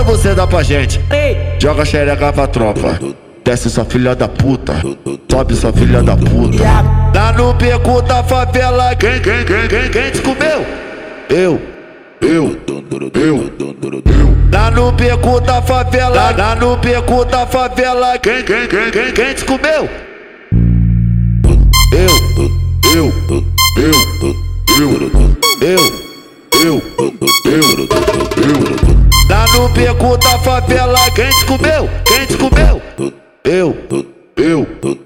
Essa você dá pra gente. Joga xereca pra tropa. Desce sua filha da puta. Sobe sua filha da puta. Lá no beco da favela, quem, quem, quem, quem, quem te comeu? Eu. Eu, eu, eu. Lá no beco da favela, lá no beco da favela, quem, quem, quem, quem, quem te comeu? Beco da favela, quem te comeu? Quem te comeu? Eu, eu, eu.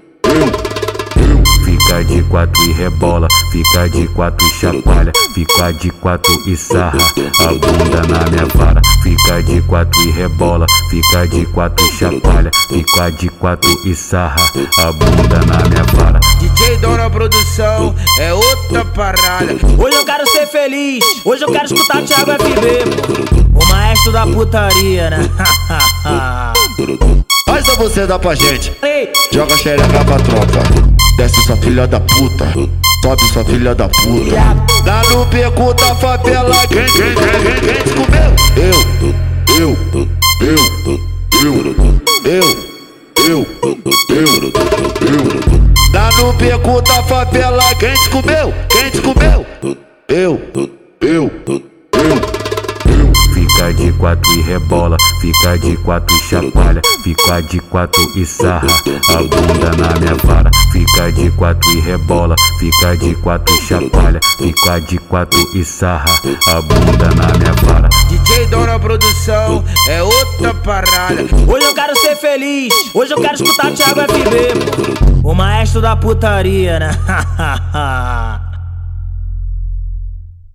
Fica de quatro e rebola, fica de quatro e chacoalha, fica de quatro e sarra a bunda na minha vara. Fica de quatro e rebola, fica de quatro e chacoalha, fica de quatro e sarra a bunda na minha vara. DJ Dona Produção é outra parada. Hoje eu quero ser feliz, hoje eu quero escutar Thiago FB, o maestro da putaria, né? Faz a você dá pra gente. Joga xereca pra tropa. Desce sua filha da puta. Sobe sua filha da puta. Lá no beco da favela, quem, quem, quem, quem, quem te comeu? Eu, eu, eu, eu, eu, eu, eu, eu. Lá no beco da favela, quem te comeu? Quem te comeu? Eu, eu, eu. Quatro e rebola, fica de quatro e chacoalha, fica de quatro e sarra a bunda na minha vara. Fica de quatro e rebola, fica de quatro e chacoalha, fica de quatro e sarra a bunda na minha vara. DJ Dona Produção é outra parada. Hoje eu quero ser feliz, hoje eu quero escutar Thiago FB, o maestro da putaria, né?